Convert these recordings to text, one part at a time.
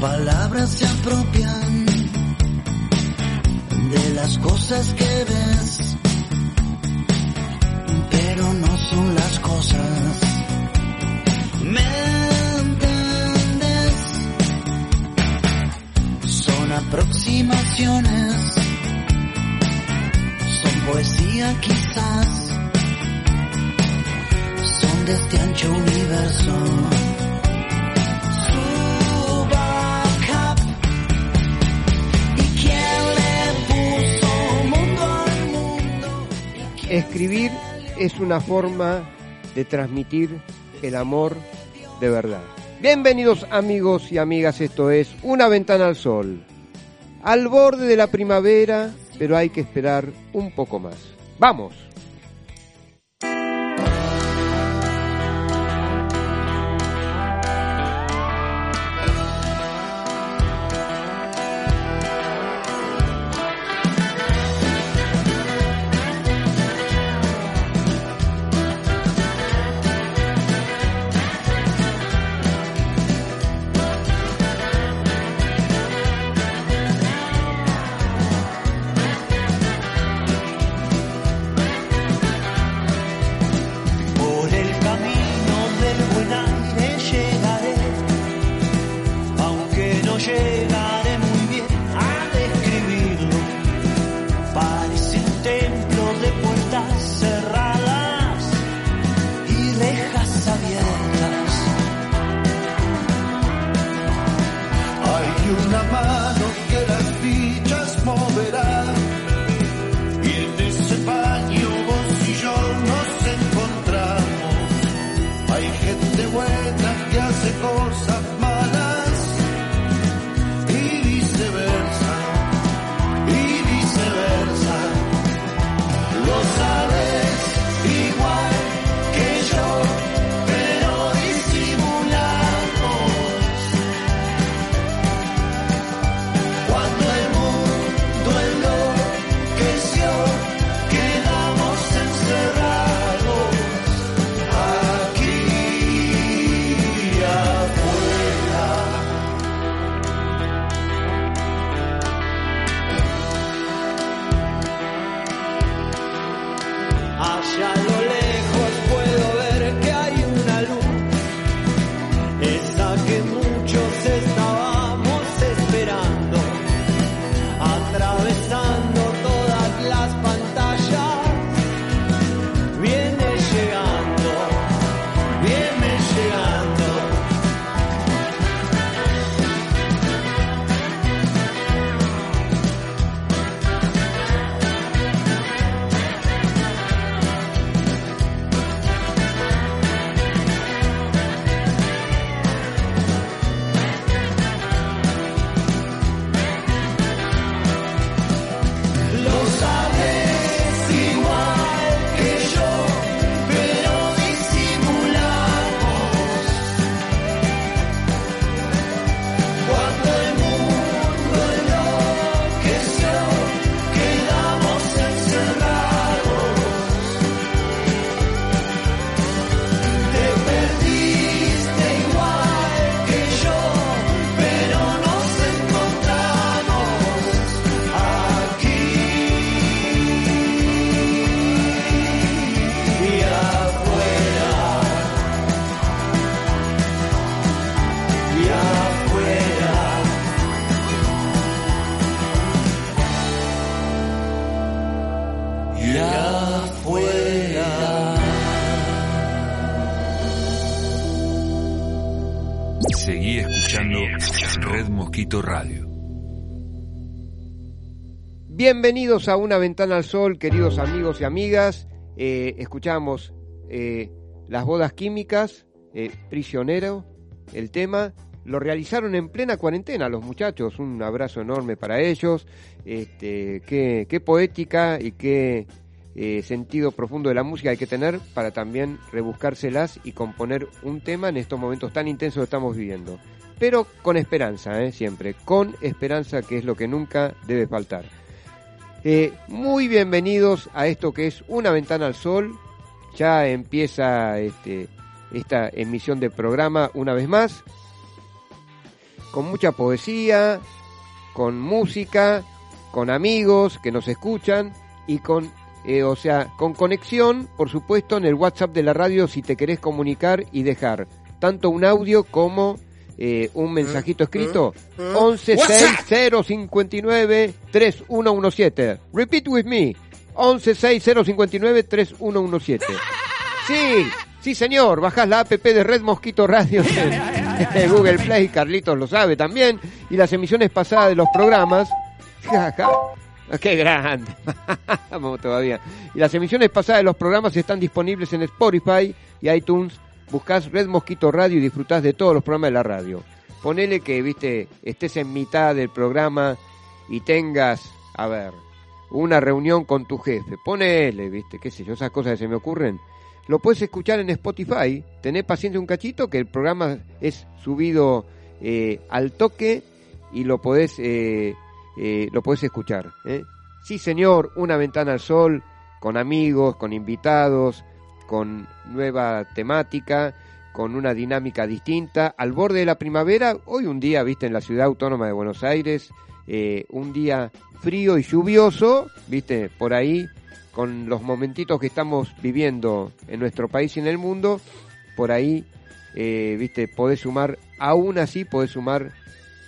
palabras se apropian de las cosas que ves, pero no son las cosas. ¿Me entiendes? Son aproximaciones, son poesía quizás, son de este ancho universo. Escribir es una forma de transmitir el amor de verdad. Bienvenidos amigos y amigas, esto es Una ventana al sol. Al borde de la primavera, pero hay que esperar un poco más. ¡Vamos! Radio. Bienvenidos a Una Ventana al Sol, queridos amigos y amigas. Eh, escuchamos eh, Las Bodas Químicas, eh, Prisionero, el tema. Lo realizaron en plena cuarentena los muchachos. Un abrazo enorme para ellos. Este, qué, poética y qué sentido profundo de la música hay que tener para también rebuscárselas y componer un tema en estos momentos tan intensos que estamos viviendo pero con esperanza, siempre, con esperanza que es lo que nunca debe faltar. Eh, muy bienvenidos a esto que es Una Ventana al Sol, ya empieza este, esta emisión de programa una vez más. con mucha poesía, con música, con amigos que nos escuchan y con, eh, o sea, con conexión, por supuesto, en el WhatsApp de la radio si te querés comunicar y dejar tanto un audio como eh, un mensajito escrito 116059 3117. Repeat with me. 116059 3117. Sí, sí señor, bajás la app de Red Mosquito Radio de Google Play, Carlitos lo sabe también, y las emisiones pasadas de los programas. ¡Qué grande! Vamos todavía. Y las emisiones pasadas de los programas están disponibles en Spotify y iTunes. Buscás Red Mosquito Radio y disfrutás de todos los programas de la radio. Ponele que, viste, estés en mitad del programa y tengas, a ver, una reunión con tu jefe. Ponele, viste, qué sé yo, esas cosas que se me ocurren. Lo puedes escuchar en Spotify. Tenés paciencia un cachito que el programa es subido eh, al toque y lo podés, eh, eh, lo podés escuchar. ¿eh? Sí, señor, una ventana al sol, con amigos, con invitados, con nueva temática, con una dinámica distinta. Al borde de la primavera, hoy un día, viste, en la ciudad autónoma de Buenos Aires, eh, un día frío y lluvioso, viste, por ahí, con los momentitos que estamos viviendo en nuestro país y en el mundo, por ahí, eh, viste, podés sumar, aún así podés sumar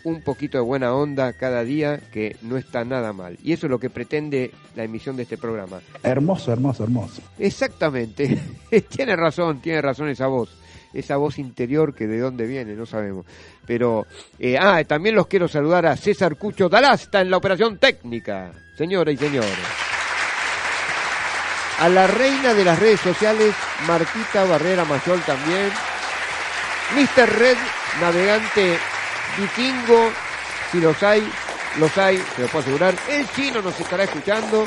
un poquito de buena onda cada día, que no está nada mal. Y eso es lo que pretende la emisión de este programa. Hermoso, hermoso, hermoso. Exactamente. tiene razón, tiene razón esa voz. Esa voz interior que de dónde viene, no sabemos. Pero, eh, ah, también los quiero saludar a César Cucho Dalasta en la operación técnica. Señoras y señores. A la reina de las redes sociales, Martita Barrera Mayol también. Mr. Red, navegante vikingo, si los hay, los hay, se lo puedo asegurar. El chino nos estará escuchando.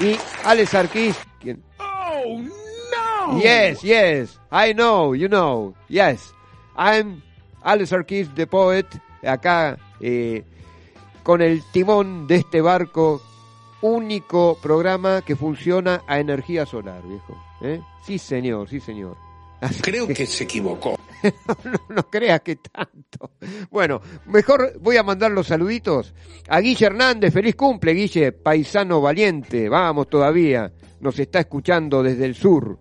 Y Alex Arquís, quien... Oh, no! Yes, yes, I know, you know, yes. I'm Alex Arquís, the poet, acá eh, con el timón de este barco, único programa que funciona a energía solar, viejo. ¿eh? Sí, señor, sí, señor. Creo que se equivocó. no, creas que tanto. Bueno, mejor voy a mandar los saluditos a Guille Hernández. Feliz cumple, Guille, paisano valiente. Vamos todavía. Nos está escuchando desde el sur,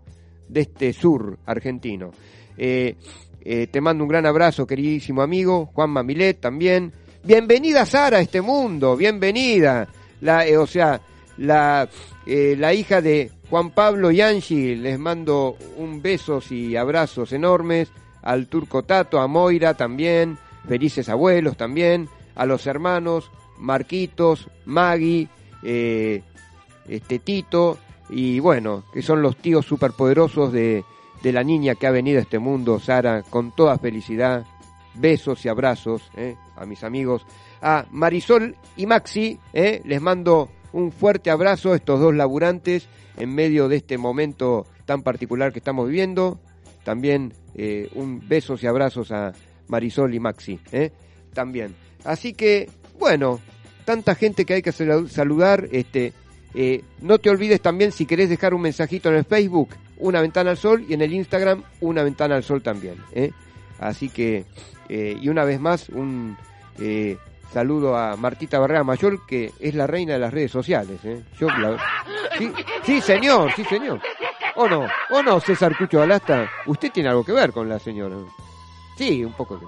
de este sur argentino. Eh, eh, te mando un gran abrazo, queridísimo amigo. Juan Mamilet también. Bienvenida, Sara, a este mundo. Bienvenida. La, eh, o sea, la, la hija de Juan Pablo y Angie. Les mando un besos y abrazos enormes al turco Tato, a Moira también, felices abuelos también, a los hermanos Marquitos, Maggie, eh, este Tito, y bueno, que son los tíos superpoderosos de, de la niña que ha venido a este mundo, Sara, con toda felicidad, besos y abrazos eh, a mis amigos, a Marisol y Maxi, eh, les mando un fuerte abrazo a estos dos laburantes en medio de este momento tan particular que estamos viviendo, también eh, un besos y abrazos a Marisol y Maxi, ¿eh? también. Así que, bueno, tanta gente que hay que sal- saludar, este, eh, no te olvides también si querés dejar un mensajito en el Facebook, una ventana al sol, y en el Instagram, una ventana al sol también. Así que, y una vez más, un saludo a Martita Barrera Mayor, que es la reina de las redes sociales. ¿eh? Sí, señor, sí, señor. ¿O no? ¿O no, César Cucho Alasta? Usted tiene algo que ver con la señora. Sí, un poco.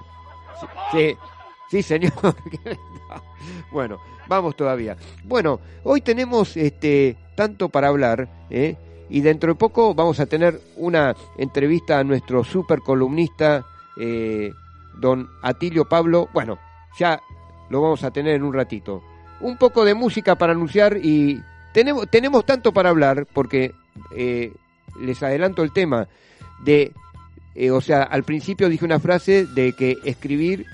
sí, sí, señor. bueno, vamos todavía. Bueno, hoy tenemos este tanto para hablar, ¿eh? y dentro de poco vamos a tener una entrevista a nuestro super columnista, eh, don Atilio Pablo. Bueno, ya lo vamos a tener en un ratito. Un poco de música para anunciar y tenemos, tenemos tanto para hablar porque eh, les adelanto el tema de, eh, o sea, al principio dije una frase de que escribir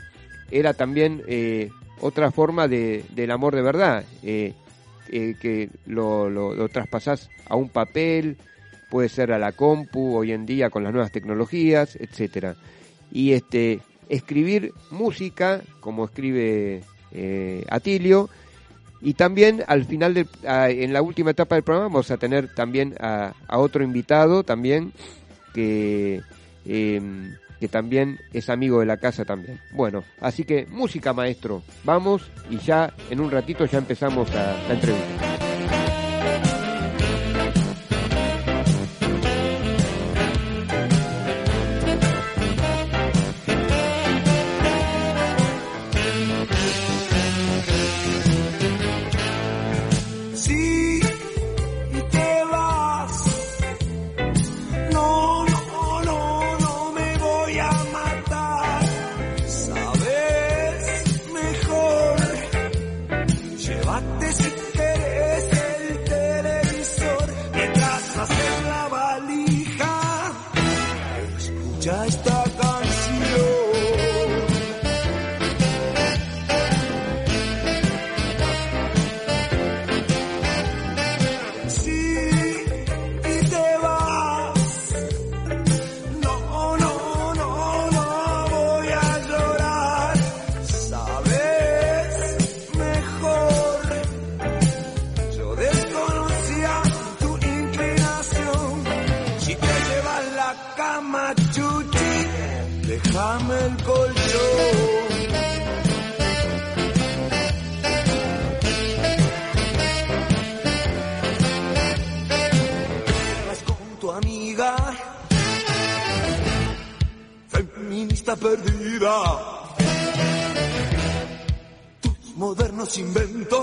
era también eh, otra forma de, del amor de verdad, que lo, lo, lo traspasás a un papel, puede ser a la compu hoy en día con las nuevas tecnologías, etcétera. Y este escribir música, como escribe eh, Atilio, y también al final, del- a- en la última etapa del programa, vamos a tener también a, a otro invitado también que, eh, que también es amigo de la casa también. Bueno, así que música maestro, vamos y ya en un ratito ya empezamos la, la entrevista. Perdida. Tus modernos inventos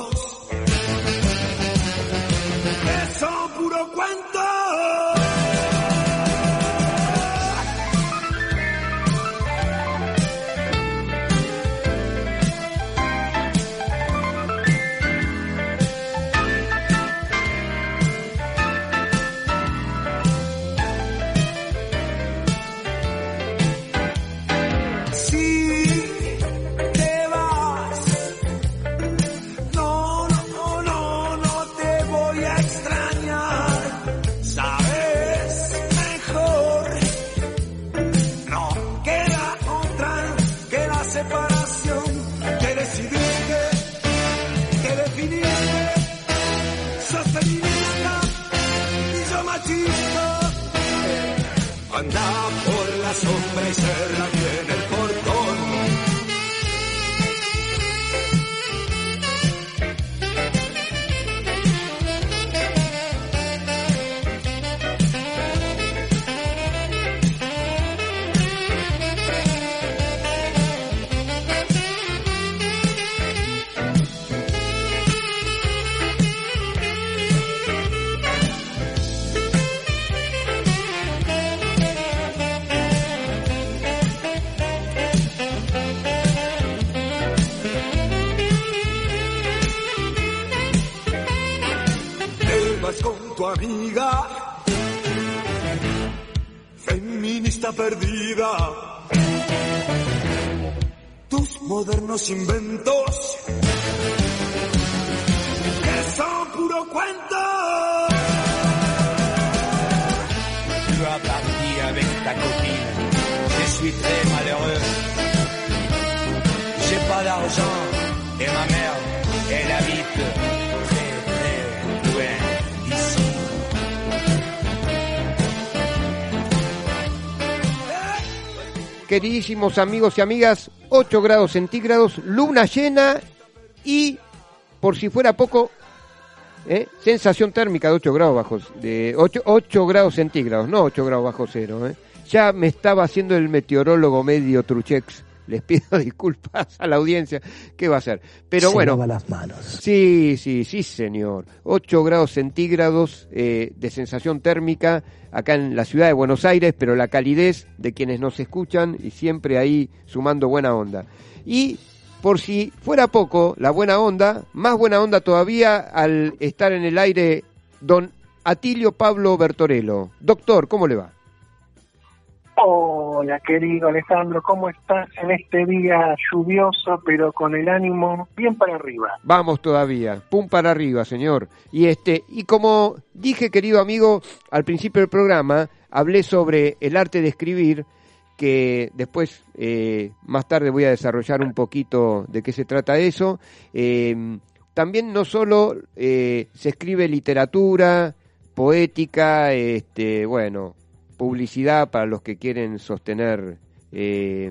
modernos inventos, que son puro cuento. Tu vas partir avec ta copine. Je suis très malheureux. J'ai pas d'argent et ma mère, elle habite très très loin d'ici. Queridísimos amigos y amigas, 8 grados centígrados, luna llena y, por si fuera poco, ¿eh? sensación térmica de 8 grados bajo, de 8, 8 grados centígrados, no 8 grados bajo cero. ¿eh? Ya me estaba haciendo el meteorólogo medio Truchex. Les pido disculpas a la audiencia. ¿Qué va a hacer? Pero Se bueno. las manos. Sí, sí, sí, señor. 8 grados centígrados eh, de sensación térmica acá en la ciudad de Buenos Aires, pero la calidez de quienes nos escuchan y siempre ahí sumando buena onda. Y por si fuera poco, la buena onda, más buena onda todavía al estar en el aire don Atilio Pablo Bertorello. Doctor, ¿cómo le va? Hola, querido Alejandro, ¿cómo estás en este día lluvioso, pero con el ánimo bien para arriba? Vamos todavía, pum para arriba, señor. Y este, y como dije, querido amigo, al principio del programa, hablé sobre el arte de escribir, que después, eh, más tarde voy a desarrollar un poquito de qué se trata eso. Eh, también no solo eh, se escribe literatura, poética, este, bueno, publicidad para los que quieren sostener eh,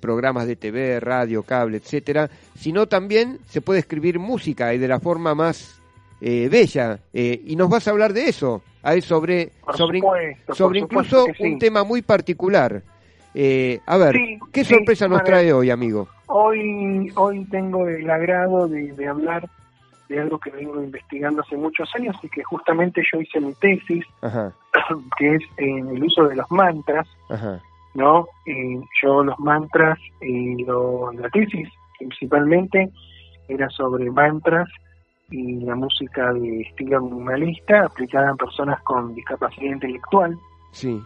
programas de TV, radio, cable, etcétera, sino también se puede escribir música y de la forma más eh, bella. Eh, y nos vas a hablar de eso, a ver, sobre, Por sobre, supuesto, sobre incluso sí. un tema muy particular. Eh, a ver, Sí, ¿qué sí, sorpresa nos trae hoy, amigo? Hoy, hoy tengo el agrado de, de hablar de algo que vengo investigando hace muchos años y que justamente yo hice mi tesis, Ajá, que es en el uso de los mantras, ajá, ¿no? Eh, yo los mantras, eh, lo, la tesis principalmente era sobre mantras y la música de estilo minimalista aplicada en personas con discapacidad intelectual. sí,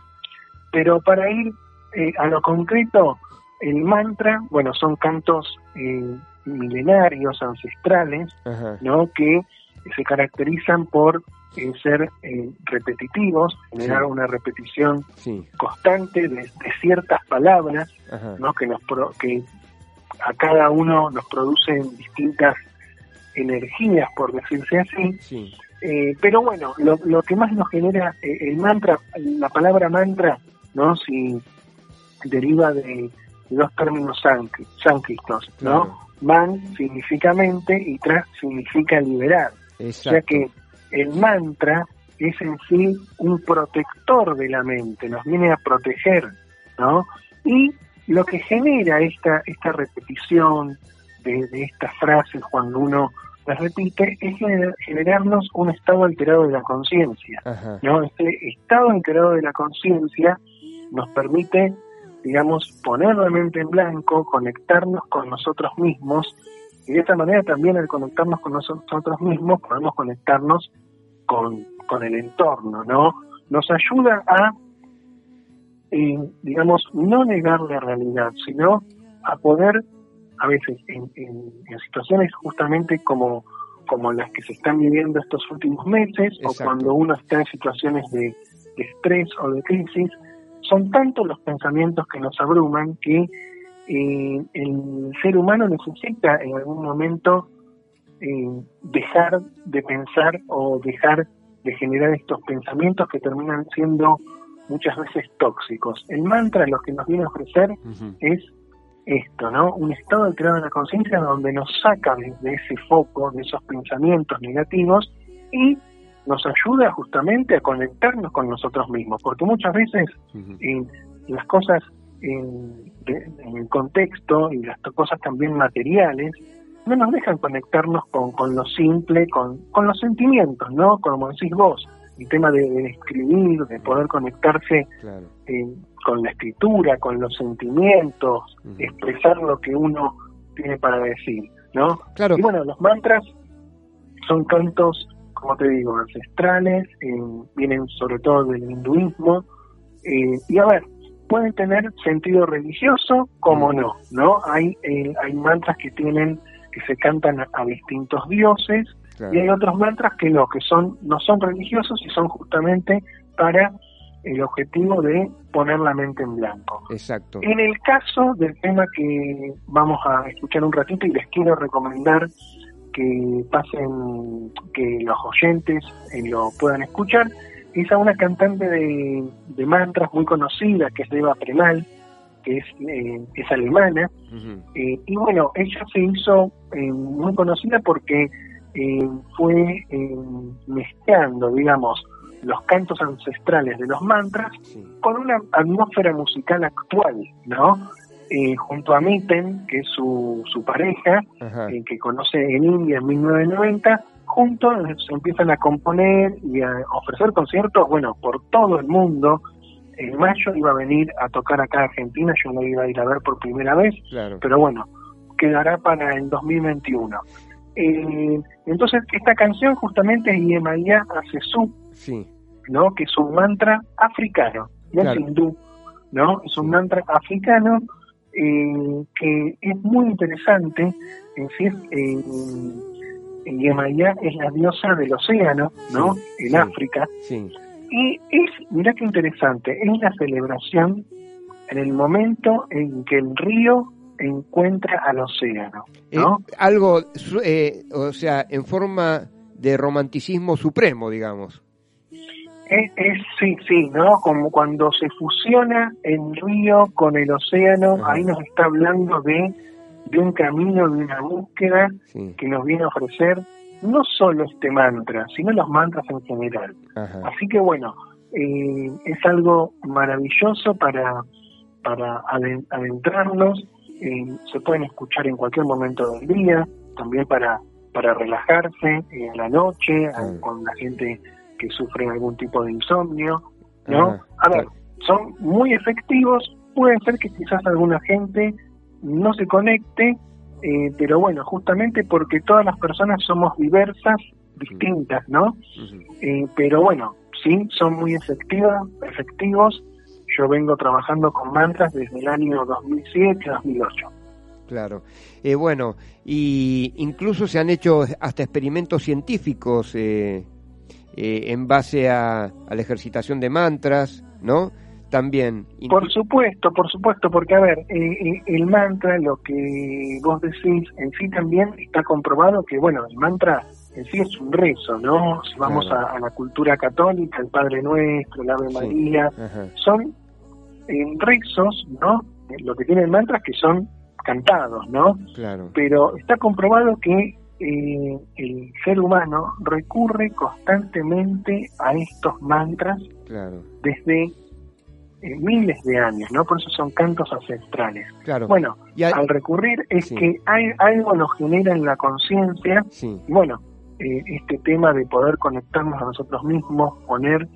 Pero para ir eh, a lo concreto, el mantra, bueno, son cantos eh, milenarios, ancestrales, ajá, ¿no? Que se caracterizan por eh, ser eh, repetitivos, generar Sí. una repetición sí, constante de, de ciertas palabras, ajá, ¿no? Que nos pro- que a cada uno nos producen distintas energías, por decirse así. sí, Eh, pero bueno, lo, lo que más nos genera el mantra, la palabra mantra, ¿no? Si deriva de dos términos sánscri- sánscritos, ¿no? Claro. Man significa mente y tra significa liberar. O sea exacto, que el mantra es en sí un protector de la mente, nos viene a proteger, ¿no? Y lo que genera esta, esta repetición de, de estas frases cuando uno las repite es gener- generarnos un estado alterado de la conciencia, ¿no? Este estado alterado de la conciencia nos permite, digamos, poner la mente en blanco, conectarnos con nosotros mismos y de esta manera también al conectarnos con nosotros mismos podemos conectarnos con, con el entorno, ¿no? Nos ayuda a, eh, digamos, no negar la realidad, sino a poder, a veces, en, en- en situaciones justamente como, como las que se están viviendo estos últimos meses, Exacto. o cuando uno está en situaciones de, de estrés o de crisis, son tantos los pensamientos que nos abruman que eh, el ser humano necesita en algún momento eh, dejar de pensar o dejar de generar estos pensamientos que terminan siendo muchas veces tóxicos. El mantra lo que nos viene a ofrecer es esto, ¿no? Un estado alterado de la conciencia donde nos saca de ese foco, de esos pensamientos negativos y nos ayuda justamente a conectarnos con nosotros mismos, porque muchas veces las cosas en, en el contexto y las cosas también materiales no nos dejan conectarnos con, con lo simple, con, con los sentimientos, ¿no? Como decís vos, el tema de, de escribir, de poder conectarse claro, eh, con la escritura, con los sentimientos, expresar lo que uno tiene para decir, ¿no? claro, Y bueno, los mantras son cantos, como te digo, ancestrales, eh, vienen sobre todo del hinduismo, eh, y a ver, pueden tener sentido religioso como no, ¿no? Hay, eh, hay mantras que tienen, que se cantan a, a distintos dioses, claro, y hay otros mantras que no, que son, no son religiosos y son justamente para el objetivo de poner la mente en blanco. exacto, En el caso del tema que vamos a escuchar un ratito y les quiero recomendar que pasen, que los oyentes eh, lo puedan escuchar, es a una cantante de, de mantras muy conocida, que es Deva Premal, que es, eh, es alemana, eh, y bueno, ella se hizo eh, muy conocida porque fue mezclando, digamos, los cantos ancestrales de los mantras sí, con una atmósfera musical actual, ¿no? Eh, junto a Mitten, que es su, su pareja, eh, que conoce en India en 1990, juntos se empiezan a componer y a ofrecer conciertos, bueno, por todo el mundo. En mayo iba a venir a tocar acá a Argentina, yo lo iba a ir a ver por primera vez, claro, pero bueno, quedará para el 2021. Eh, entonces, esta canción justamente es Yemaya Asesu, sí, ¿no? Que es un mantra africano, no Claro. es hindú, ¿no? Es un mantra africano eh, que es muy interesante, es decir, eh, Yemaya es la diosa del océano, ¿no? Sí, en sí. África. sí, Y es, mira qué interesante, es la celebración en el momento en que el río encuentra al océano, Eh, ¿no? algo, su- eh, o sea, en forma de romanticismo supremo, digamos, Es, es- sí, sí, ¿no? Como cuando se fusiona el río con el océano, Ajá. ahí nos está hablando de, de un camino, de una búsqueda Sí. que nos viene a ofrecer no solo este mantra, sino los mantras en general. Ajá. Así que bueno, eh, es algo maravilloso para, para aden- adentrarnos, eh, se pueden escuchar en cualquier momento del día, también para, para relajarse eh, a la noche, con la gente que sufre algún tipo de insomnio, ¿no? Ajá. A ver, son muy efectivos, puede ser que quizás alguna gente no se conecte, eh, pero bueno, justamente porque todas las personas somos diversas, distintas, ¿no? Eh, pero bueno, sí, son muy efectivos, efectivos. Yo vengo trabajando con mantras desde el año 2007-2008. Claro. Eh, bueno, y incluso se han hecho hasta experimentos científicos eh, eh, en base a, a la ejercitación de mantras, ¿no? También. Por supuesto, por supuesto, porque a ver, eh, eh, el mantra, lo que vos decís en sí también está comprobado que, bueno, el mantra en sí es un rezo, ¿no? Si vamos a, a la cultura católica, el Padre Nuestro, el Ave. María, son eh, rezos, ¿no? Lo que tienen mantras que son cantados, ¿no? Claro. pero está comprobado que eh, el ser humano recurre constantemente a estos mantras Claro. desde eh, miles de años, ¿no? Por eso son cantos ancestrales. Claro. Bueno, al recurrir es Sí. que hay, algo nos genera en la conciencia sí. bueno, eh, este tema de poder conectarnos a nosotros mismos, poner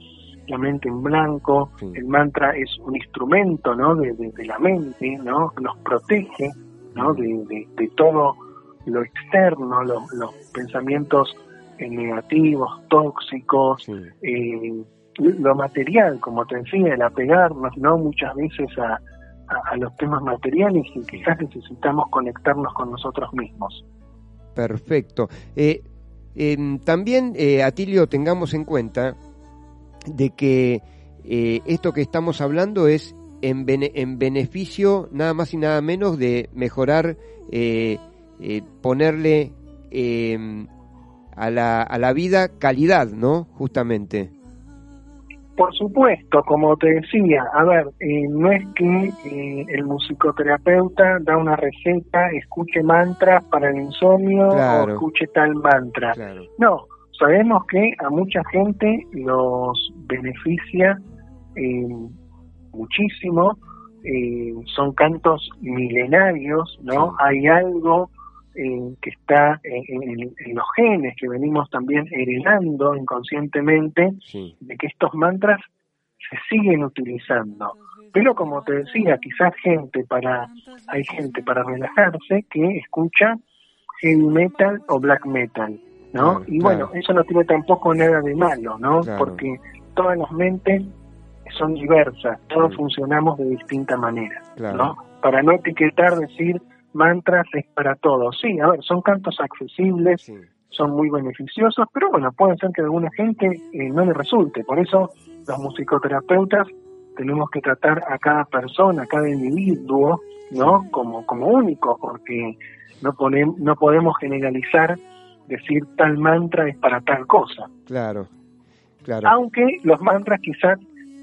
la mente en blanco, Sí. el mantra es un instrumento, ¿no? De, de- de la mente, ¿no? Nos protege, ¿no? De todo lo externo, lo- los pensamientos eh, negativos, tóxicos, Sí. eh, lo material, como te decía, el apegarnos, ¿no? Muchas veces a, a- a los temas materiales y quizás necesitamos conectarnos con nosotros mismos. Perfecto. Eh, em, también, Atilio, tengamos en cuenta de que esto que estamos hablando es en, bene- en beneficio nada más y nada menos de mejorar, eh, eh, ponerle em, a, la, a la vida calidad, ¿no? Justamente. Por supuesto, como te decía, a ver, eh, no es que eh, el musicoterapeuta da una receta, escuche mantras para el insomnio Claro. o escuche tal mantra. Claro. No, sabemos que a mucha gente los beneficia eh, muchísimo, eh, son cantos milenarios, ¿no? Sí. Hay algo eh, que está en, en- en los genes que venimos también heredando inconscientemente Sí. de que estos mantras se siguen utilizando. Pero como te decía, quizás gente para, hay gente para relajarse que escucha heavy metal o black metal, ¿no? Claro, y bueno, claro. eso no tiene tampoco nada de malo, ¿no? Claro. Porque todas las mentes son diversas, todos Sí. funcionamos de distinta manera, Claro. ¿no? Para no etiquetar, decir mantras es para todos. Sí, a ver, son cantos accesibles, Sí. son muy beneficiosos, pero bueno, puede ser que a alguna gente eh, no le resulte. Por eso los musicoterapeutas tenemos que tratar a cada persona, a cada individuo, ¿no? Como, como único, porque no, ponem- no podemos generalizar, decir tal mantra es para tal cosa. Claro. Claro. Aunque los mantras quizás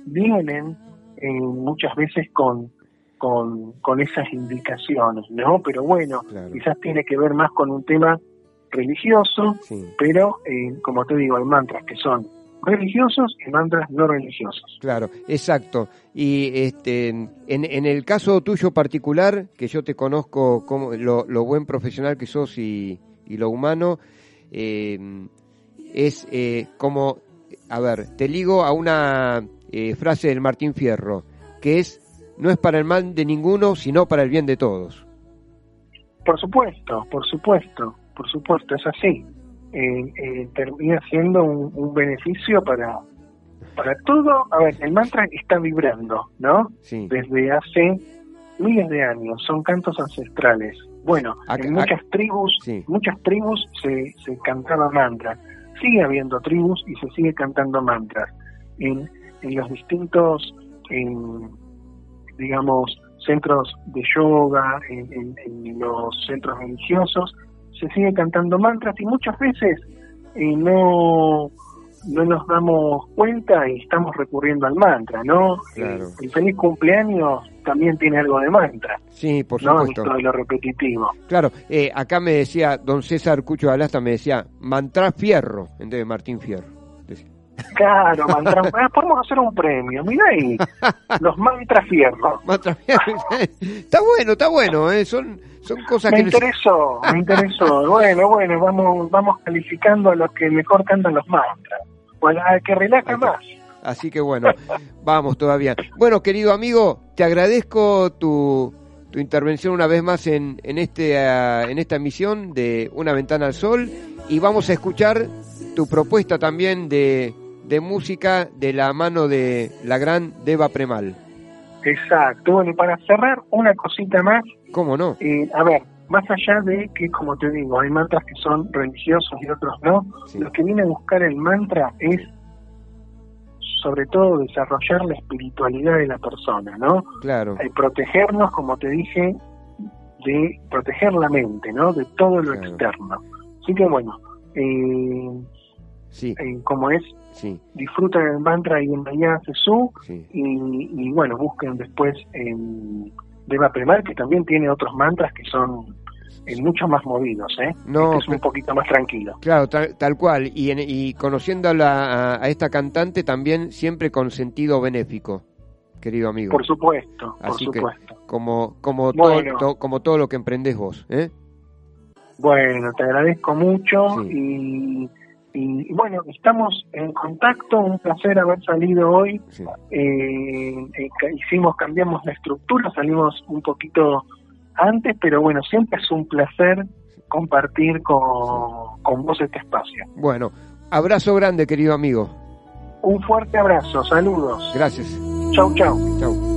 vienen eh, muchas veces con, con, con esas indicaciones, ¿no? Pero bueno, Claro. quizás tiene que ver más con un tema religioso, Sí. pero eh, como te digo, hay mantras que son religiosos y mantras no religiosos. Claro, exacto. Y este, en, en el caso tuyo particular, que yo te conozco como lo, lo buen profesional que sos y, y lo humano, eh, es eh, como, a ver, te ligo a una eh, frase del Martín Fierro, que es, no es para el mal de ninguno, sino para el bien de todos. Por supuesto, por supuesto, por supuesto, es así. Eh, eh, termina siendo un, un beneficio para, para todo. A ver, el mantra está vibrando, ¿no? Sí, Desde hace miles de años, son cantos ancestrales. Bueno, Acá- en muchas acá- tribus, sí. muchas tribus se, se cantaba mantra. Sigue habiendo tribus y se sigue cantando mantras. En, en los distintos, en, digamos, centros de yoga, en, en- en los centros religiosos, se sigue cantando mantras y muchas veces eh, no, no nos damos cuenta y estamos recurriendo al mantra, ¿no? Claro. El, el feliz cumpleaños también tiene algo de mantra, Sí, por ¿no? supuesto. Esto de lo repetitivo. Claro, eh, acá me decía, don César Cucho de Alasta me decía, mantra fierro, en vez de Martín Fierro. Claro, mantra. Ah, podemos hacer un premio, mira ahí, los. Mantra fierro. está bueno, está bueno, eh, son, son cosas Me que... interesó, me interesó. Bueno, bueno, vamos, vamos calificando a los que mejor cantan los mantras. Bueno, al que relaja más. Así que bueno, vamos todavía. Bueno, querido amigo, te agradezco tu, tu intervención una vez más en, en, este, ah, en esta emisión de Una Ventana al Sol y vamos a escuchar tu propuesta también de, de música de la mano de la gran Deva Premal. Exacto. Bueno, y para cerrar, una cosita más. ¿Cómo no? Eh, a ver, más allá de que, como te digo, hay mantras que son religiosos y otros no, Sí. lo que viene a buscar el mantra es, sobre todo, desarrollar la espiritualidad de la persona, ¿no? Claro, Eh, protegernos, como te dije, de proteger la mente, ¿no? De todo lo Claro. externo. Así que, bueno, eh, sí, eh, como es, sí, disfruten el mantra y bienvenida a Jesús sí. y, y, bueno, busquen después en Deva Premal, que también tiene otros mantras que son eh, mucho más movidos, ¿eh? No, Este es un poquito más tranquilo. Claro, tal, tal cual. Y, en- y conociendo a, la- a, esta cantante también siempre con sentido benéfico, querido amigo. Por supuesto, por Así que- como como Bueno. todo, to- como todo lo que emprendés vos, ¿eh? Bueno, te agradezco mucho Sí. y, y, bueno, estamos en contacto, un placer haber salido hoy. Sí. Eh, eh, hicimos, cambiamos la estructura, salimos un poquito antes, pero bueno, siempre es un placer compartir con, con vos este espacio. Bueno, abrazo grande, querido amigo. Un fuerte abrazo, saludos. Gracias. Chau, chau. Chau.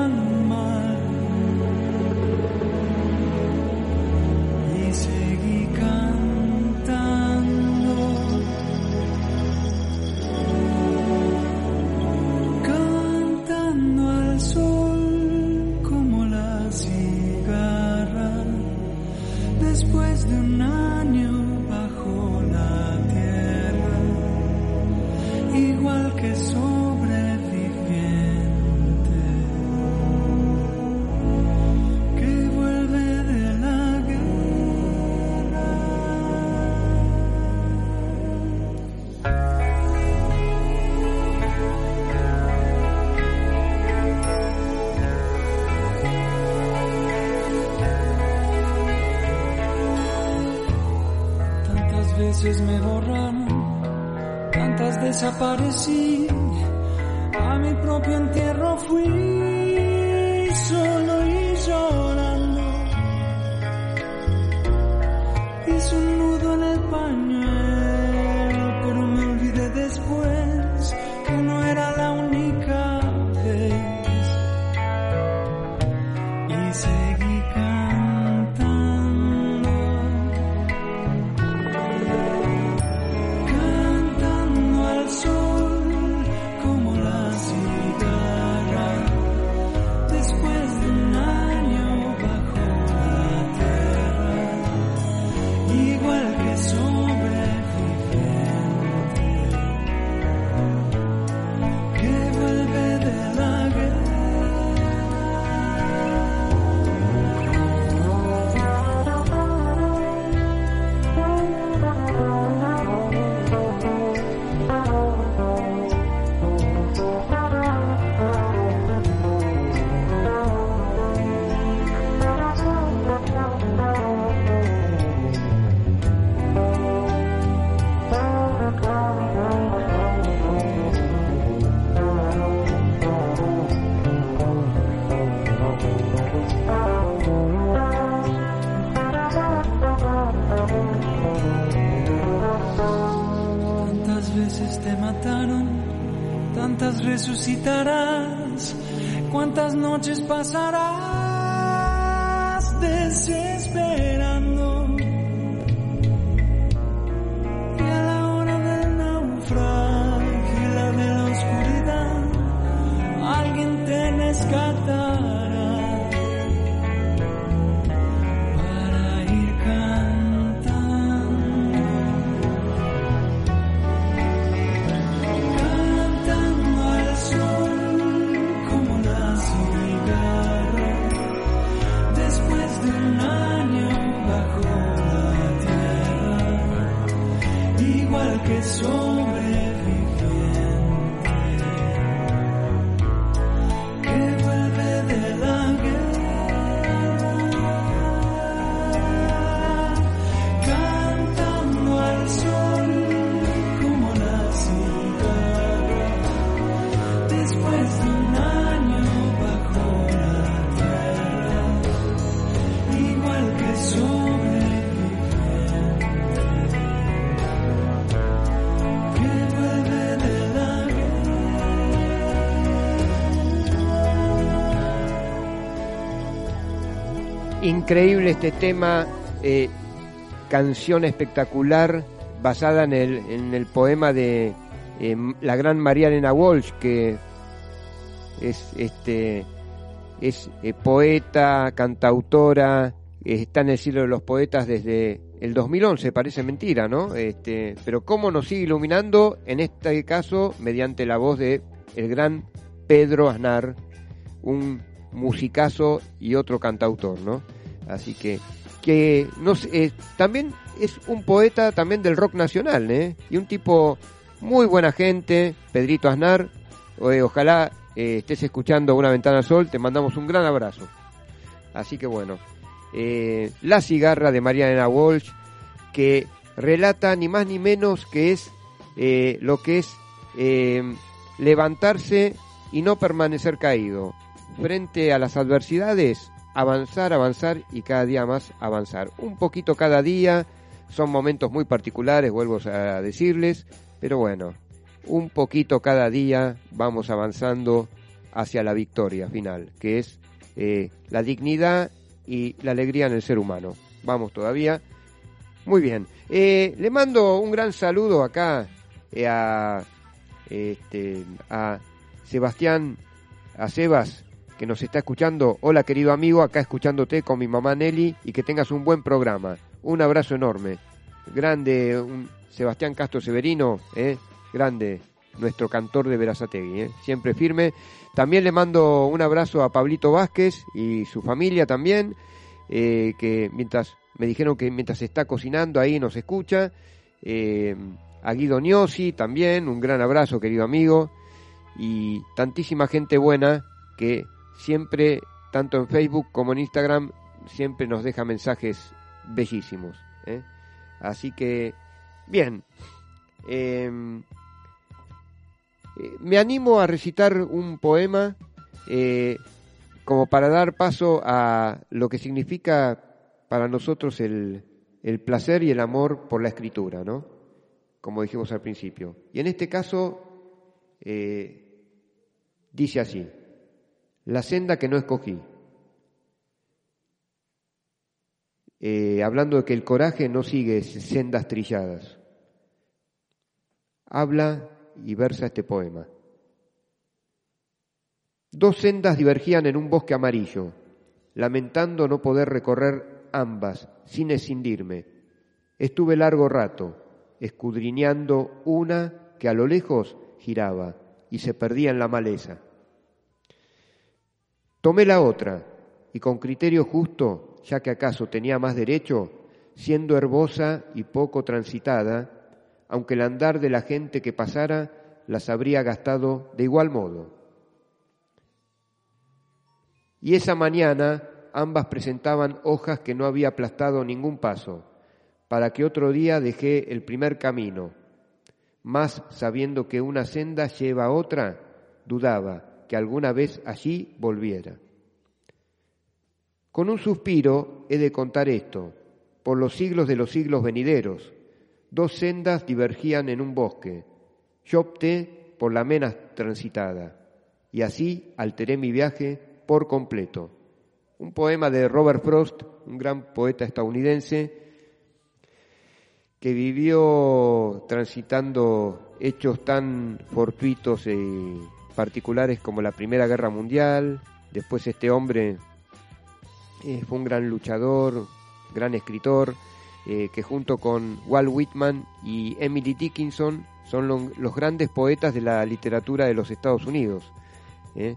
desaparecí. A mi propio entierro fui pasarás desesperando? Y a la hora del naufragio y la de la oscuridad, alguien te rescatará Increíble este tema, eh, canción espectacular basada en el, poema de eh, la gran María Elena Walsh, que es este es eh, poeta, cantautora, está en el siglo de los poetas desde el 2011, parece mentira, ¿no? Este, pero cómo nos sigue iluminando, en este caso, mediante la voz de el gran Pedro Aznar, un musicazo y otro cantautor, ¿no? Así que que no eh, también es un poeta también del rock nacional, ¿eh? Y un tipo muy buena gente, Pedrito Aznar. Ojalá eh, estés escuchando Una Ventana Sol, te mandamos un gran abrazo. Así que bueno, eh, La cigarra de Mariana Walsh, que relata ni más ni menos que es lo que es levantarse y no permanecer caído. Frente a las adversidades, avanzar, avanzar y cada día más avanzar. Un poquito cada día, son momentos muy particulares, vuelvo a decirles, pero bueno, un poquito cada día vamos avanzando hacia la victoria final, que es eh, la dignidad y la alegría en el ser humano. Vamos todavía. Muy bien. Eh, le mando un gran saludo acá eh, a, este, a Sebastián, a Sebas, que nos está escuchando. Hola querido amigo, acá escuchándote con mi mamá Nelly y que tengas un buen programa. Un abrazo enorme. Grande, un Sebastián Castro Severino, ¿eh? grande, nuestro cantor de Verazategui, ¿eh? siempre firme. También le mando un abrazo a Pablito Vázquez y su familia también, eh, que mientras me dijeron que mientras está cocinando ahí nos escucha. Eh, a Guido también, un gran abrazo querido amigo. Y tantísima gente buena que siempre, tanto en Facebook como en Instagram, siempre nos deja mensajes bellísimos. ¿eh? Así que, bien. Em, eh, me animo a recitar un poema eh, como para dar paso a lo que significa para nosotros el, el placer y el amor por la escritura, ¿no? Como dijimos al principio. Y en este caso dice así, la senda que no escogí. Eh, hablando de que el coraje no sigue sendas trilladas. Habla y versa este poema. Dos sendas divergían en un bosque amarillo, lamentando no poder recorrer ambas sin escindirme. Estuve largo rato, escudriñando una que a lo lejos giraba y se perdía en la maleza. Tomé la otra y con criterio justo, ya que acaso tenía más derecho, siendo herbosa y poco transitada, aunque el andar de la gente que pasara las habría gastado de igual modo. Y esa mañana ambas presentaban hojas que no había aplastado ningún paso, para que otro día dejé el primer camino. Más sabiendo que una senda lleva a otra, dudaba que alguna vez allí volviera. Con un suspiro he de contar esto, por los siglos de los siglos venideros, dos sendas divergían en un bosque. Yo opté por la menos transitada, y así alteré mi viaje por completo. Un poema de Robert Frost, un gran poeta estadounidense, que vivió transitando hechos tan fortuitos y particulares como la Primera Guerra Mundial. Después este hombre eh, fue un gran luchador, gran escritor, eh, que junto con Walt Whitman y Emily Dickinson son lo- los grandes poetas de la literatura de los Estados Unidos. ¿eh?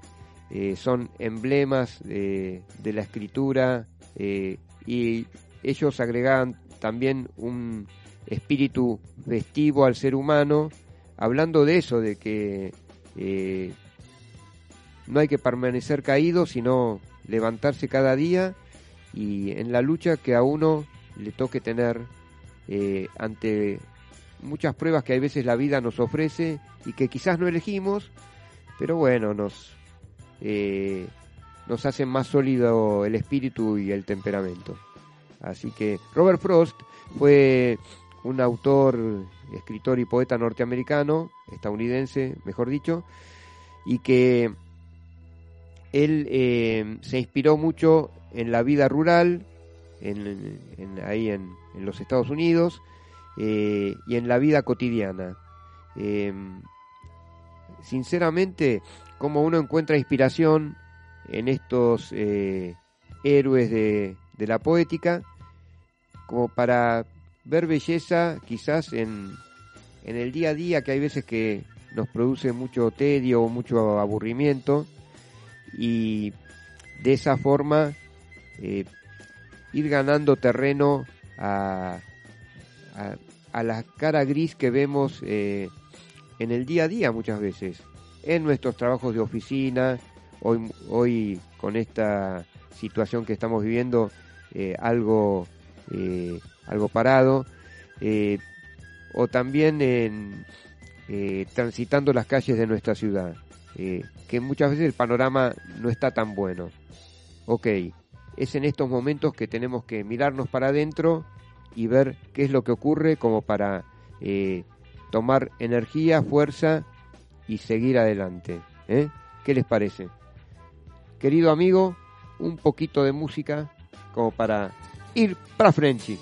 Son emblemas de la escritura y ellos agregaban también un espíritu festivo al ser humano, hablando de eso, de que eh, no hay que permanecer caído, sino levantarse cada día y en la lucha que a uno le toque tener eh, ante muchas pruebas que a veces la vida nos ofrece y que quizás no elegimos, pero bueno, nos, eh, nos hacen más sólido el espíritu y el temperamento. Así que Robert Frost fue un autor, escritor y poeta norteamericano, estadounidense, mejor dicho, y que él eh, se inspiró mucho en la vida rural, en, ahí en, los Estados Unidos, eh, y en la vida cotidiana. Eh, sinceramente, como uno encuentra inspiración en estos eh, héroes de, de la poética, como para ver belleza quizás en, en el día a día, que hay veces que nos produce mucho tedio o mucho aburrimiento, y de esa forma eh, ir ganando terreno a, a, la cara gris que vemos eh, en el día a día muchas veces, en nuestros trabajos de oficina, hoy, hoy con esta situación que estamos viviendo, eh, algo, eh, algo parado, eh, o también en, eh, transitando las calles de nuestra ciudad, eh, que muchas veces el panorama no está tan bueno. Ok, es en estos momentos que tenemos que mirarnos para adentro y ver qué es lo que ocurre como para tomar energía, fuerza y seguir adelante. ¿Qué les parece? Querido amigo, un poquito de música como para ir para Frenchy.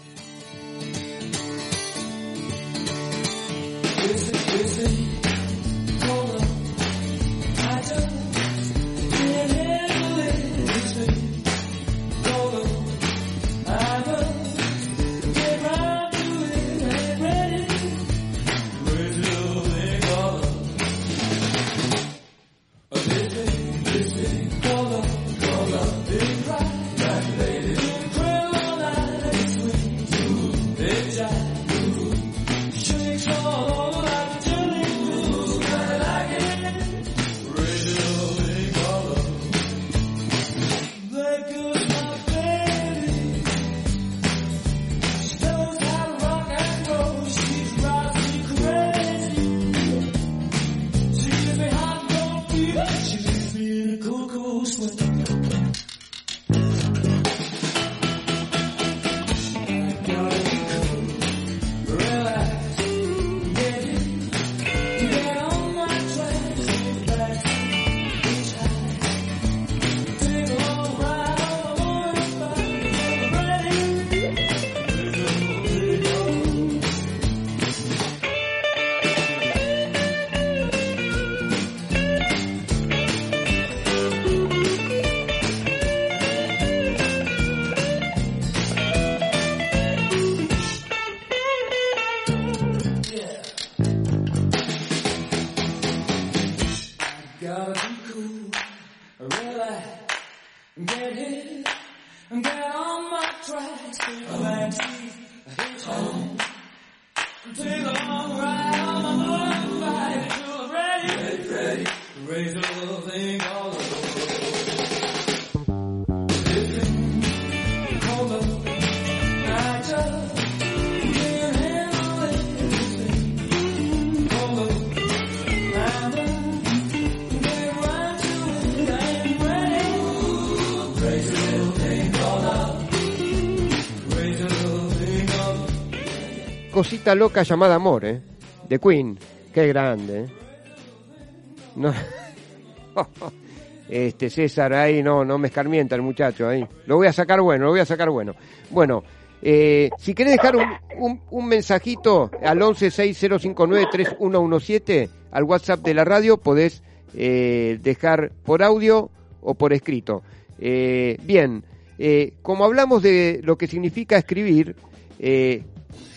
Cosita loca llamada amor, ¿eh? De Queen. Qué grande, ¿eh? No. Este César, ahí no, no me escarmienta el muchacho ahí. Lo voy a sacar bueno, lo voy a sacar bueno. Bueno, eh, si querés dejar un, un, mensajito al 1160593117 al WhatsApp de la radio, podés eh, dejar por audio o por escrito. Bien, como hablamos de lo que significa escribir,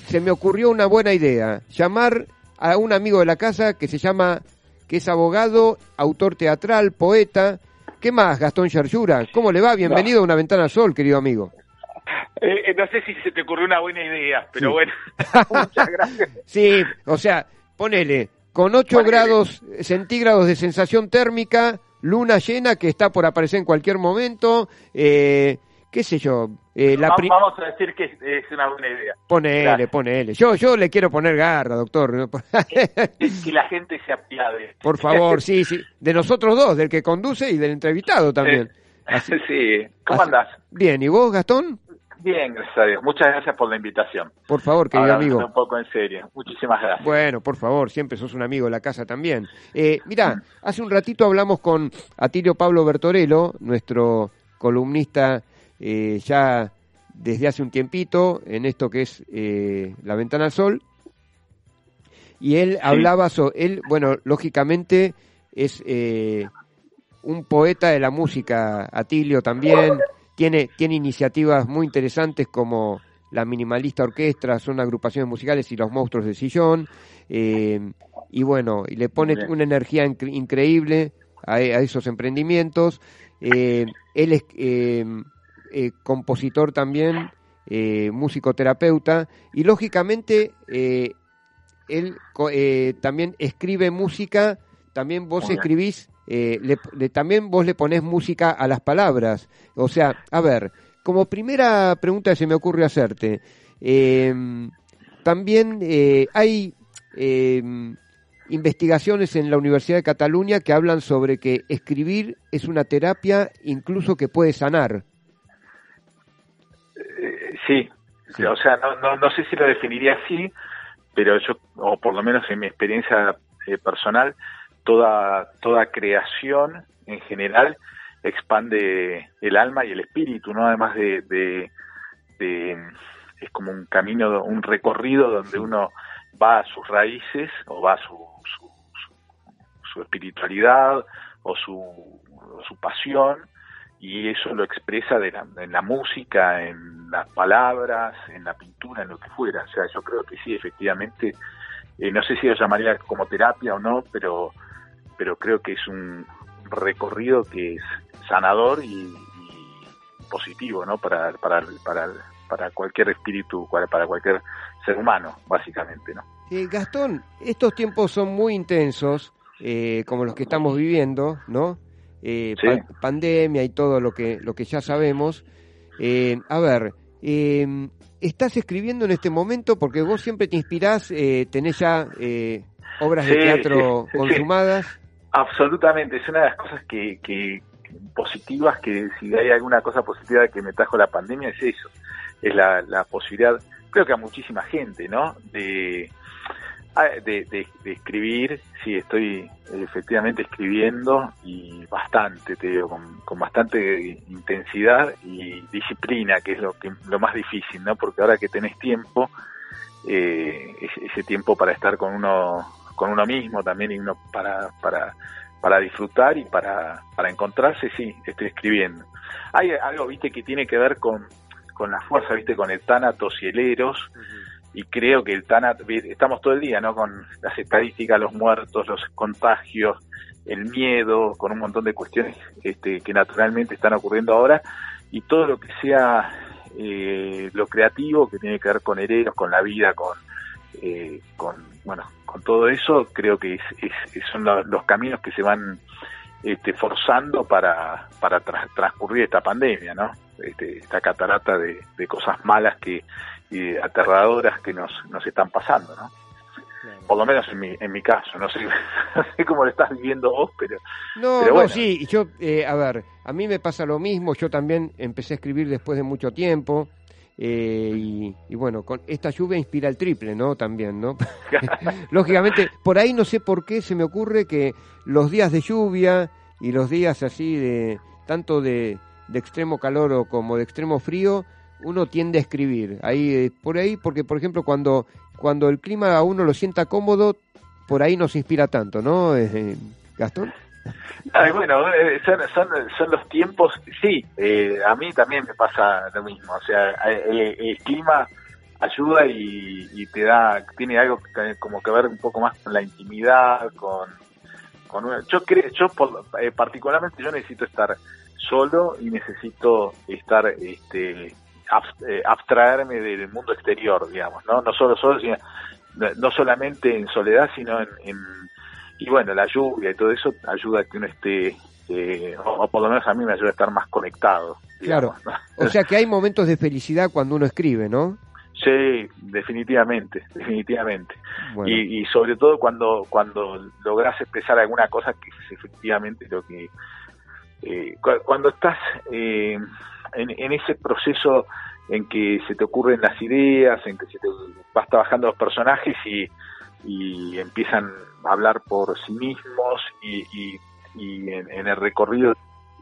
se me ocurrió una buena idea, llamar a un amigo de la casa que se llama, que es abogado, autor teatral, poeta. ¿Qué más, Gastón Yarjura? ¿Cómo le va? Bienvenido a Una Ventana al Sol, querido amigo. Eh, eh, no sé si se te ocurrió una buena idea, pero Sí. bueno, muchas gracias. Sí, o sea, ponele, con 8 Ponele. grados centígrados de sensación térmica, luna llena que está por aparecer en cualquier momento, eh, qué sé yo, eh, la Vamos a decir que es, una buena idea. ponele, ponele. Yo, yo le quiero poner garra, doctor. Que, que la gente se apiade. Por favor, sí, sí. De nosotros dos, del que conduce y del entrevistado también. Así- sí. ¿Cómo así- andás? Bien, ¿y vos, Gastón? Bien, gracias a Dios. Muchas gracias por la invitación. Por favor, querido Ahora, amigo. Un poco en serio. Muchísimas gracias. Bueno, por favor, siempre sos un amigo de la casa también. Eh, mira, hace un ratito hablamos con Atilio Pablo Bertorello, nuestro columnista eh, ya desde hace un tiempito en esto que es eh, La Ventana al Sol. Y él hablaba, so, él, bueno, lógicamente es eh, un poeta de la música, Atilio también, tiene, tiene iniciativas muy interesantes como la Minimalista Orquestra, son agrupaciones musicales y los monstruos de sillón, eh, y bueno, y le pone una energía incre- increíble a, a esos emprendimientos. Él es eh, compositor también, eh, musicoterapeuta, y lógicamente eh, él eh, también escribe música, también vos escribís, eh, le- le- también vos le ponés música a las palabras. O sea, a ver, como primera pregunta que se me ocurre hacerte, eh, también hay eh, investigaciones en la Universidad de Cataluña que hablan sobre que escribir es una terapia incluso que puede sanar. Sí. O sea, no, no, no sé si lo definiría así, pero yo, o por lo menos en mi experiencia eh, personal, toda, toda creación en general expande el alma y el espíritu, ¿no? Además de, de, de- es como un camino, un recorrido donde uno va a sus raíces o va a su, su, su- su espiritualidad o su, o su pasión y eso lo expresa de la- en la música, en las palabras, en la pintura, en lo que fuera. O sea, yo creo que sí, efectivamente, eh, no sé si lo llamaría como terapia o no, pero, pero creo que es un recorrido que es sanador y, y positivo, ¿no? Para, para, para, para cualquier espíritu, para cualquier ser humano, básicamente, ¿no? Eh, Gastón, estos tiempos son muy intensos, eh, como los que estamos viviendo, ¿no? Eh, Sí. pa- pandemia y todo lo que, lo que ya sabemos. Eh, a ver, eh, ¿estás escribiendo en este momento? Porque vos siempre te inspirás, eh, tenés ya eh, obras de teatro sí, consumadas. Absolutamente, es una de las cosas que, que positivas, que si hay alguna cosa positiva que me trajo la pandemia es eso, es la, la posibilidad, creo que a muchísima gente, ¿no? De, de, de- de escribir, sí, estoy efectivamente escribiendo y bastante, te digo, con, con bastante intensidad y disciplina, que es lo, que, lo más difícil, ¿no? Porque ahora que tenés tiempo, eh, ese, ese tiempo para estar con uno con uno mismo también y uno para para para disfrutar y para para encontrarse sí estoy escribiendo hay algo viste que tiene que ver con con la fuerza viste con el tánatos y el eros y creo que el tánatos estamos todo el día no con las estadísticas los muertos los contagios el miedo con un montón de cuestiones este, que naturalmente están ocurriendo ahora y todo lo que sea eh, lo creativo que tiene que ver con heredos, con la vida, con, eh, con bueno, con todo eso, creo que es, es- son los caminos que se van este, forzando para, para tra- transcurrir esta pandemia, ¿no? Este, esta catarata de cosas malas que y aterradoras que nos, nos están pasando, ¿no? Por lo menos en mi, en mi caso, no sé, no sé cómo lo estás viviendo vos, pero No, Pero no, bueno. sí, yo, eh, a ver, a mí me pasa lo mismo, yo también empecé a escribir después de mucho tiempo, eh, y, y bueno, con esta lluvia inspira el triple, ¿no? También, ¿no? Lógicamente, por ahí no sé por qué se me ocurre que los días de lluvia y los días así de tanto de, de extremo calor o como de extremo frío, uno tiende a escribir. Ahí eh, por ahí porque por ejemplo cuando cuando el clima a uno lo sienta cómodo, por ahí no se inspira tanto, ¿no? Eh, Gastón. Ay, bueno, eh, son, son, son los tiempos, sí, eh, a mí también me pasa lo mismo, o sea, el, el clima ayuda y, y te da, tiene algo que- como que ver un poco más con la intimidad, con, con una, yo creo, yo por- eh, particularmente yo necesito estar solo y necesito estar, este, abstraerme del mundo exterior, digamos, no, no solo solo, sino, no- solamente en soledad, sino en, en y bueno, la lluvia y todo eso ayuda a que uno esté, eh, o, o por lo menos a mí me ayuda a estar más conectado. Claro. O sea que hay momentos de felicidad cuando uno escribe, ¿no? Sí, definitivamente, definitivamente. Bueno. Y, y sobre todo cuando cuando logras expresar alguna cosa que es efectivamente lo que... eh, cu- cuando estás eh, en, en ese proceso en que se te ocurren las ideas, en que se te vas trabajando los personajes y, empiezan a hablar por sí mismos y, y- en, el recorrido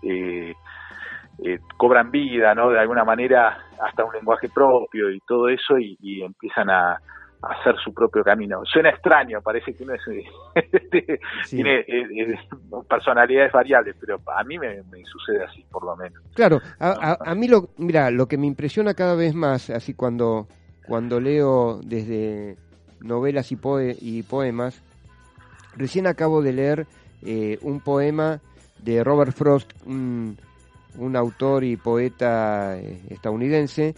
eh, eh, cobran vida, ¿no? De alguna manera hasta un lenguaje propio y todo eso y, empiezan a hacer su propio camino. Suena extraño, parece que uno es, Sí. tiene eh, eh, personalidades variables, pero a mí me, me sucede así, por lo menos. Claro, a, a- a mí lo, mira, lo que me impresiona cada vez más, así cuando, cuando leo desde novelas y, poe- y poemas, recién acabo de leer eh, un poema de Robert Frost, un, un autor y poeta eh, estadounidense.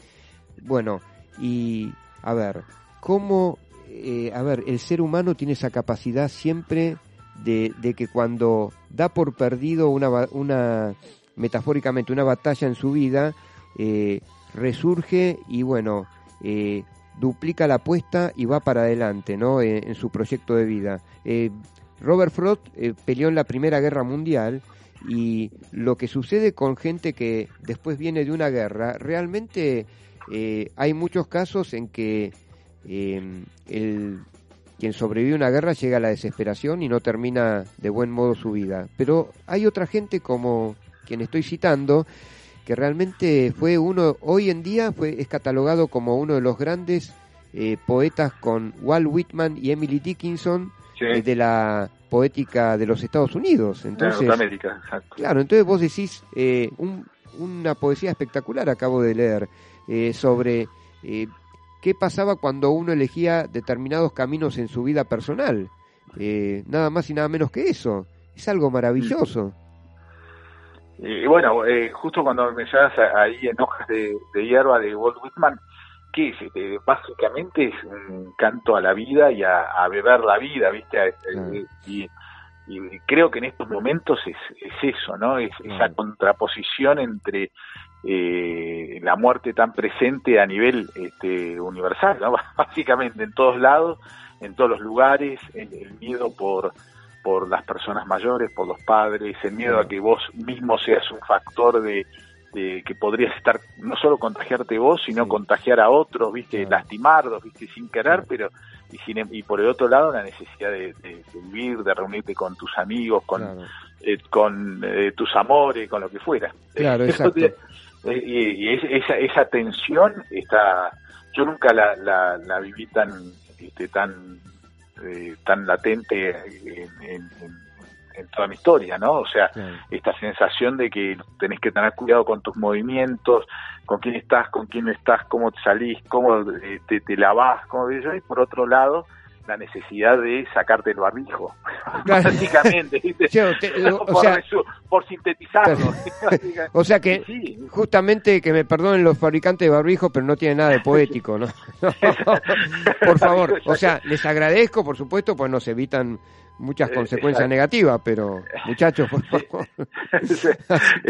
Bueno, y a ver, ¿cómo, eh, a ver, el ser humano tiene esa capacidad siempre de, que cuando da por perdido una, una metafóricamente una batalla en su vida, eh, resurge y bueno, eh, duplica la apuesta y va para adelante, ¿no? En su proyecto de vida. Robert Frost peleó en la Primera Guerra Mundial y lo que sucede con gente que después viene de una guerra, realmente hay muchos casos en que eh, el, quien sobrevive a una guerra llega a la desesperación y no termina de buen modo su vida. Pero hay otra gente como quien estoy citando, que realmente fue uno, hoy en día fue, es catalogado como uno de los grandes eh, poetas con Walt Whitman y Emily Dickinson Sí. eh, de la poética de los Estados Unidos. En Entonces, exacto. Claro, entonces vos decís eh, un- una poesía espectacular, acabo de leer, sobre qué pasaba cuando uno elegía determinados caminos en su vida personal. Eh, nada más y nada menos que eso. Es algo maravilloso. Y bueno, eh, justo cuando me llevas ahí en hojas de, de hierba de Walt Whitman, que es? Este, básicamente es un canto a la vida y a, a beber la vida, ¿viste? Y, y creo que en estos momentos es, es eso, ¿no? Es esa contraposición entre eh, la muerte tan presente a nivel este, universal, ¿no? Básicamente en todos lados, en todos los lugares, el, el miedo por por las personas mayores, por los padres, el miedo a que vos mismo seas un factor de, de que podrías estar no solo contagiarte vos, sino contagiar a otros, viste, lastimarlos, viste, sin querer, pero y, sin, y por el otro lado la necesidad de, de- de vivir, de reunirte con tus amigos, con Claro. eh, con eh, tus amores, con lo que fuera. Claro, exacto. Y, y es- esa, esa tensión está, yo nunca la, la, la viví tan, este, tan, eh, tan latente en, en- toda mi historia, ¿no? O sea, esta sensación de que tenés que tener cuidado con tus movimientos, con quién estás, con quién estás, cómo te salís, cómo eh, te, te lavás, cómo y por otro lado, la necesidad de sacarte el barbijo, básicamente, o por, sea- por sintetizarlo. O sea que, Sí. justamente que me perdonen los fabricantes de barbijo, pero no tiene nada de poético, ¿no? por favor, o sea, les agradezco, por supuesto, pues nos evitan muchas Eh, consecuencias exacto. negativas, pero muchachos, por favor. así,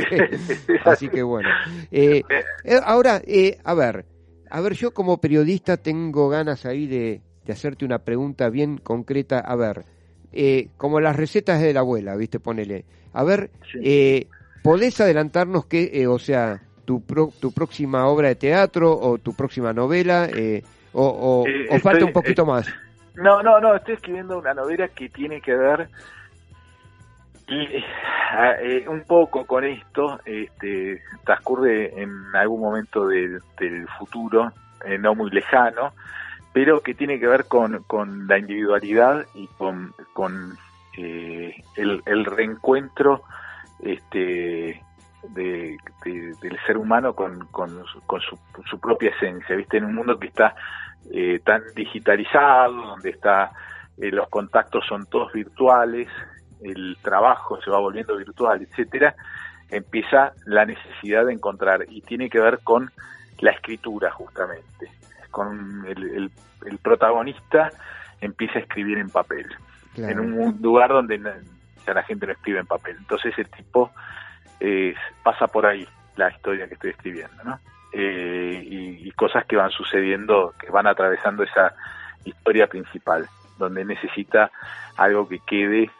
que, así que bueno. Eh, eh, ahora, eh, a ver, a ver, yo como periodista tengo ganas ahí de, de hacerte una pregunta bien concreta. A ver, eh, como las recetas de la abuela, ¿viste? Ponele. A ver, eh, ¿podés adelantarnos qué, eh, o sea, tu, pro- tu próxima obra de teatro o tu próxima novela? eh, o, o- Eh, falta un poquito más? No, no, no, estoy escribiendo una novela que tiene que ver y, un poco con esto, este, transcurre en algún momento del, del futuro, no muy lejano, pero que tiene que ver con, con la individualidad y con, con eh, el, reencuentro este, de, de- del ser humano con, con, con su, su propia esencia, ¿viste? En un mundo que está eh, tan digitalizado, donde está eh, los contactos son todos virtuales, el trabajo se va volviendo virtual, etcétera, empieza la necesidad de encontrar y tiene que ver con la escritura justamente, con el, el- el protagonista empieza a escribir en papel, Claro. en un lugar donde ya la gente no escribe en papel, entonces el tipo eh, pasa por ahí la historia que estoy escribiendo, ¿no? Eh, y, y cosas que van sucediendo, que van atravesando esa historia principal, donde necesita algo que quede,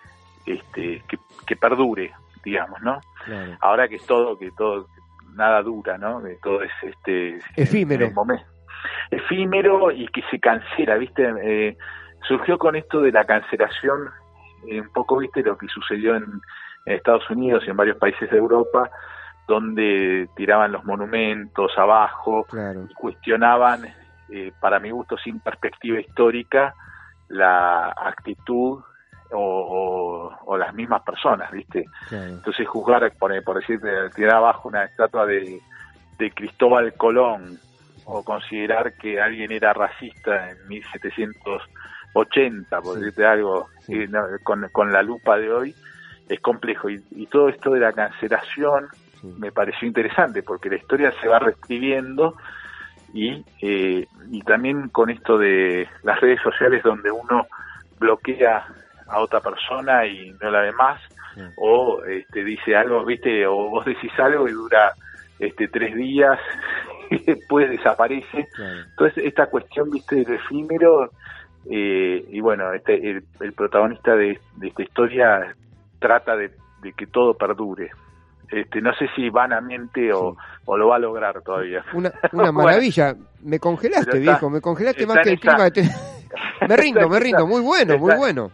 este, que, que perdure, digamos, ¿no? Claro. Ahora que es todo, que todo, nada dura, ¿no? Que todo es este Efímero. en el momento. Efímero y que se cancela, ¿viste? Eh, surgió con esto de la cancelación, eh, un poco, ¿viste? Lo que sucedió en, en Estados Unidos y en varios países de Europa, donde tiraban los monumentos abajo Claro. y cuestionaban, eh, para mi gusto, sin perspectiva histórica, la actitud o, o- o las mismas personas, ¿viste? Claro. Entonces juzgar, por, por decirte, tirar abajo una estatua de, de Cristóbal Colón o considerar que alguien era racista en 1780, por decirte algo, eh, no, con, con la lupa de hoy, es complejo. Y, y todo esto de la cancelación Sí. me pareció interesante porque la historia se va reescribiendo y, eh, y también con esto de las redes sociales donde uno bloquea a otra persona y no la ve más Sí. o este, dice algo, viste, o vos decís algo y dura este tres días y después desaparece. Claro. Entonces esta cuestión, viste, del efímero eh, y bueno, este, el, el protagonista de, de esta historia trata de, de que todo perdure. Este, no sé si vanamente o, Sí. o lo va a lograr todavía. Una, una Bueno, maravilla. Me congelaste, está- viejo. Me congelaste más que el clima. te- me rindo, me rindo. Muy bueno, muy bueno.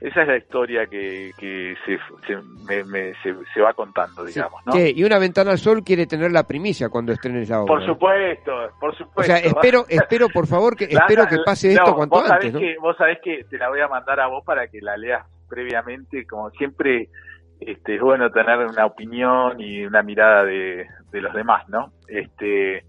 Esa es la historia que, que se, se, me- me- se, se va contando, Sí. digamos, ¿no? Che, y una ventana al sol quiere tener la primicia cuando estrenes la obra. Por supuesto, por supuesto. O sea, espero, espero por favor que La- espero que pase no, esto cuanto vos sabés antes, ¿no? Que, vos sabés que te la voy a mandar a vos para que la leas previamente, como siempre este, es bueno tener una opinión y una mirada de, de los demás, ¿no? Este,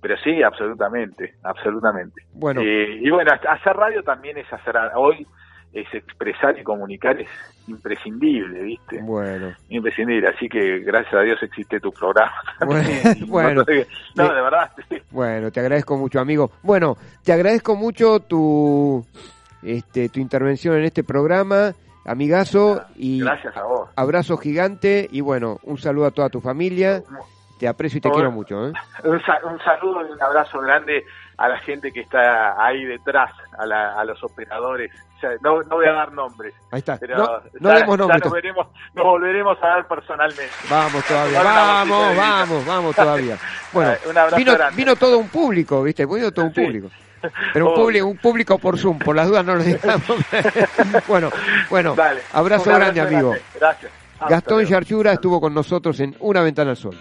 pero sí, absolutamente, absolutamente. Bueno, Eh, y bueno, hacer radio también es hacer, hoy es expresar y comunicar es imprescindible, ¿viste? bueno. Imprescindible, así que gracias a Dios existe tu programa. Bueno, también. Bueno. no, de verdad. Bueno, te agradezco mucho, amigo. Bueno, te agradezco mucho tu este tu intervención en este programa, amigazo, y gracias a vos. abrazo gigante y bueno, un saludo a toda tu familia. Te aprecio y te quiero mucho, ¿eh? Un saludo y un abrazo grande a la gente que está ahí detrás, a, la- a los operadores. O sea, no, no voy a dar nombres, Ahí está. pero no no ya- demos ya nombres. nos, veremos, nos volveremos a ver personalmente. Vamos todavía, vamos, vamos, vamos todavía. Bueno, abrazo vino, grande. vino todo un público, ¿viste? Vino todo un Sí. público. Pero un público, un público por Zoom, por las dudas no lo dejamos. bueno, bueno, Dale. abrazo Un grande, amigo. Gracias. Hasta Gastón. Yarchura estuvo con nosotros en Una Ventana al Sol.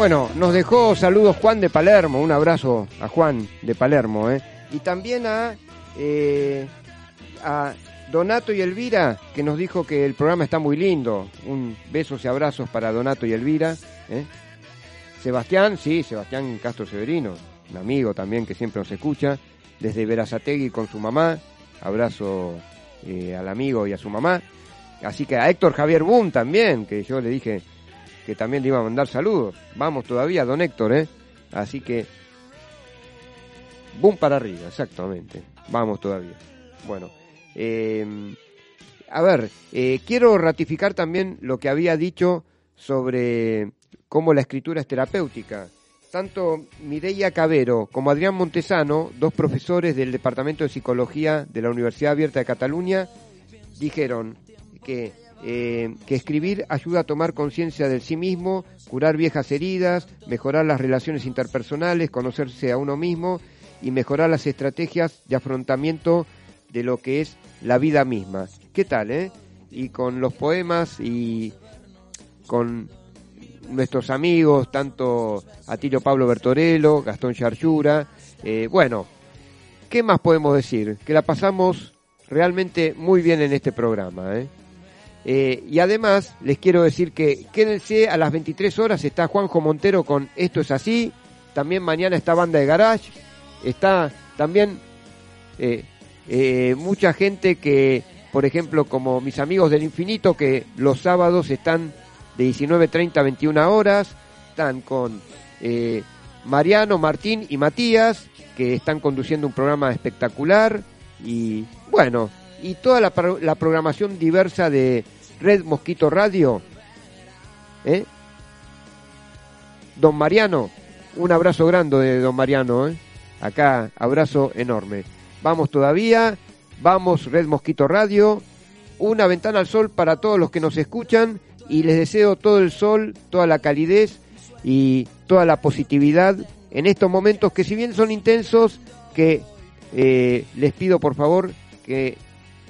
Bueno, nos dejó saludos Juan de Palermo, un abrazo a Juan de Palermo, ¿eh? Y también a, eh, a Donato y Elvira, que nos dijo que el programa está muy lindo. Un besos y abrazos para Donato y Elvira. ¿eh? Sebastián, sí, Sebastián Castro Severino, un amigo también que siempre nos escucha, desde Verazategui con su mamá. Abrazo eh, al amigo y a su mamá. Así que a Héctor Javier Boom también, que yo le dije que también le iba a mandar saludos. Vamos todavía, don Héctor, ¿eh? Así que... Boom para arriba, exactamente. Vamos todavía. Bueno, eh, a ver, eh, quiero ratificar también lo que había dicho sobre cómo la escritura es terapéutica. Tanto Mireia Cabero como Adrián Montesano, dos profesores del Departamento de Psicología de la Universidad Abierta de Cataluña, dijeron que, eh, que escribir ayuda a tomar conciencia del sí mismo, curar viejas heridas, mejorar las relaciones interpersonales, conocerse a uno mismo y mejorar las estrategias de afrontamiento de lo que es la vida misma. ¿Qué tal, eh? Y con los poemas y con nuestros amigos, tanto Atilio Pablo Bertorello, Gastón Charchura, eh, bueno, ¿qué más podemos decir? Que la pasamos realmente muy bien en este programa, ¿eh? Eh, y además les quiero decir que quédense a las 23 horas, está Juanjo Montero con Esto es así, también mañana está Banda de Garage, está también eh, eh, mucha gente que, por ejemplo, como mis amigos del infinito, que los sábados están de 19.30 a 21 horas, están con Mariano, Martín y Matías, que están conduciendo un programa espectacular, y bueno, y toda la, la programación diversa de Red Mosquito Radio. ¿eh? Don Mariano, un abrazo grande de Don Mariano, ¿eh? acá abrazo enorme. Vamos todavía, vamos Red Mosquito Radio, una ventana al sol para todos los que nos escuchan y les deseo todo el sol, toda la calidez y toda la positividad en estos momentos que si bien son intensos, que eh, les pido por favor que,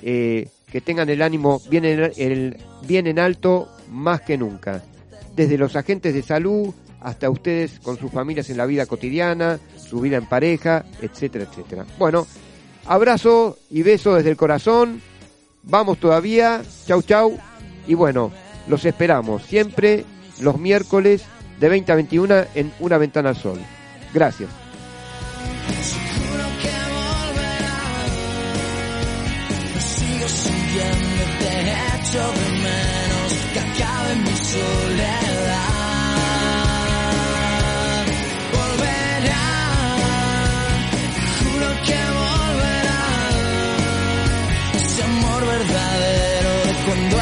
eh, que tengan el ánimo bien en, el, alto más que nunca. Desde los agentes de salud hasta ustedes con sus familias en la vida cotidiana, su vida en pareja, etcétera, etcétera. Bueno, abrazo y beso desde el corazón. Vamos todavía. Chau, chau. Y bueno, los esperamos siempre los miércoles de 20 a 21 en Una Ventana al Sol. Gracias. Sigo sintiéndote hecho de menos que acabe mi soledad. Volverá. Juro que volverá. Ese amor verdadero de cuando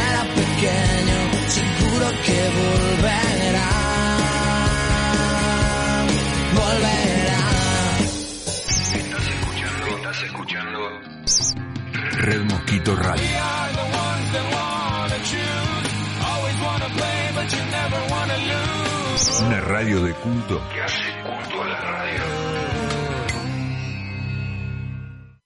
Red Mosquito Radio. Una radio de culto que hace